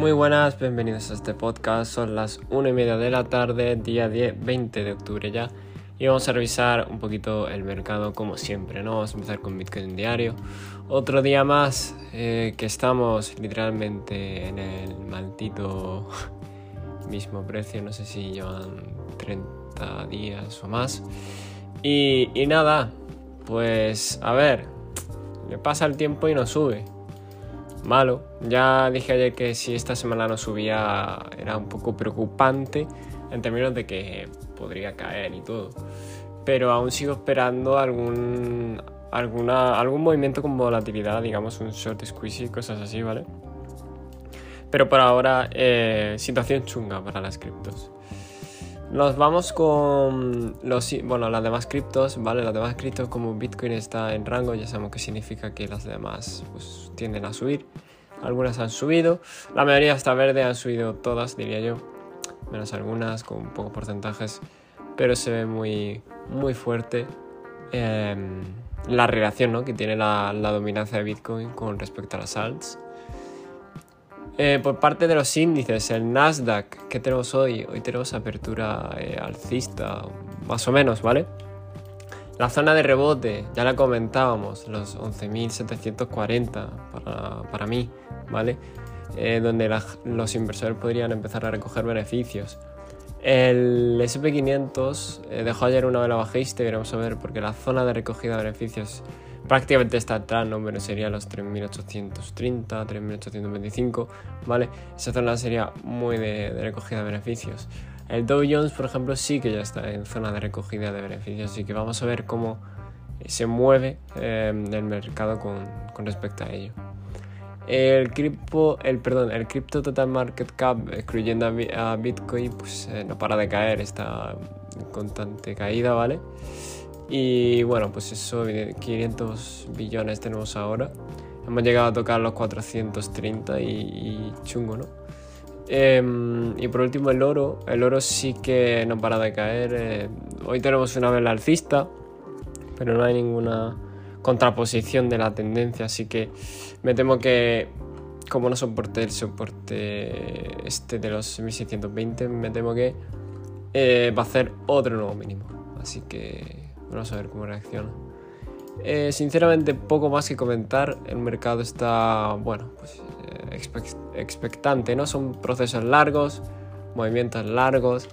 Muy buenas, bienvenidos a este podcast. Son las 1 y media de la tarde, día 10, 20 de octubre ya. Y vamos a revisar un poquito el mercado como siempre, ¿no? Vamos a empezar con Bitcoin diario. Otro día más eh, que estamos literalmente en el maldito mismo precio. No sé si llevan 30 días o más. Y, y nada, pues a ver, le pasa el tiempo y no sube malo. Ya dije ayer que si esta semana no subía era un poco preocupante en términos de que podría caer y todo. Pero aún sigo esperando algún, alguna, algún movimiento con volatilidad, digamos un short squeeze cosas así, ¿vale? Pero por ahora, eh, situación chunga para las criptos. Nos vamos con los, bueno, las demás criptos, ¿vale? Las demás criptos como Bitcoin está en rango, ya sabemos que significa que las demás pues, tienden a subir. Algunas han subido, la mayoría está verde, han subido todas, diría yo. Menos algunas con pocos porcentajes, pero se ve muy, muy fuerte em, la relación ¿no? que tiene la, la dominancia de Bitcoin con respecto a las alts. Eh, por parte de los índices, el Nasdaq, ¿qué tenemos hoy? Hoy tenemos apertura eh, alcista, más o menos, ¿vale? La zona de rebote, ya la comentábamos, los 11.740 para, para, mí, ¿vale? Eh, donde los inversores podrían empezar a recoger beneficios. El SP500 dejó ayer una vela bajista y veremos a ver porque la zona de recogida de beneficios prácticamente está atrás, ¿no? Pero sería los 3.830, 3.825, ¿vale? Esa zona sería muy de, recogida de beneficios. El Dow Jones, por ejemplo, sí que ya está en zona de recogida de beneficios, así que vamos a ver cómo se mueve eh, el mercado con, respecto a ello. El cripto, el, perdón, el Crypto Total Market Cap, excluyendo a Bitcoin, pues eh, no para de caer, está en constante caída, ¿vale? Y bueno, pues eso, 500 billones tenemos ahora. Hemos llegado a tocar los 430 y, chungo, ¿no? Em, y por último el oro. El oro sí que no para de caer. Eh, hoy tenemos una vela alcista, pero no hay ninguna contraposición de la tendencia, así que me temo que como no soporte el soporte este de los 1620, me temo que eh, va a hacer otro nuevo mínimo. Así que Vamos a ver cómo reacciona. Eh, sinceramente, poco más que comentar. El mercado está, bueno, pues eh, expectante, ¿no? Son procesos largos, movimientos largos,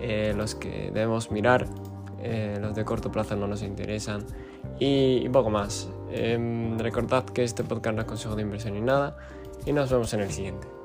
eh, los que debemos mirar. los de corto plazo no nos interesan. Y, y poco más. Em, recordad que este podcast no es consejo de inversión ni nada. Y nos vemos en el siguiente.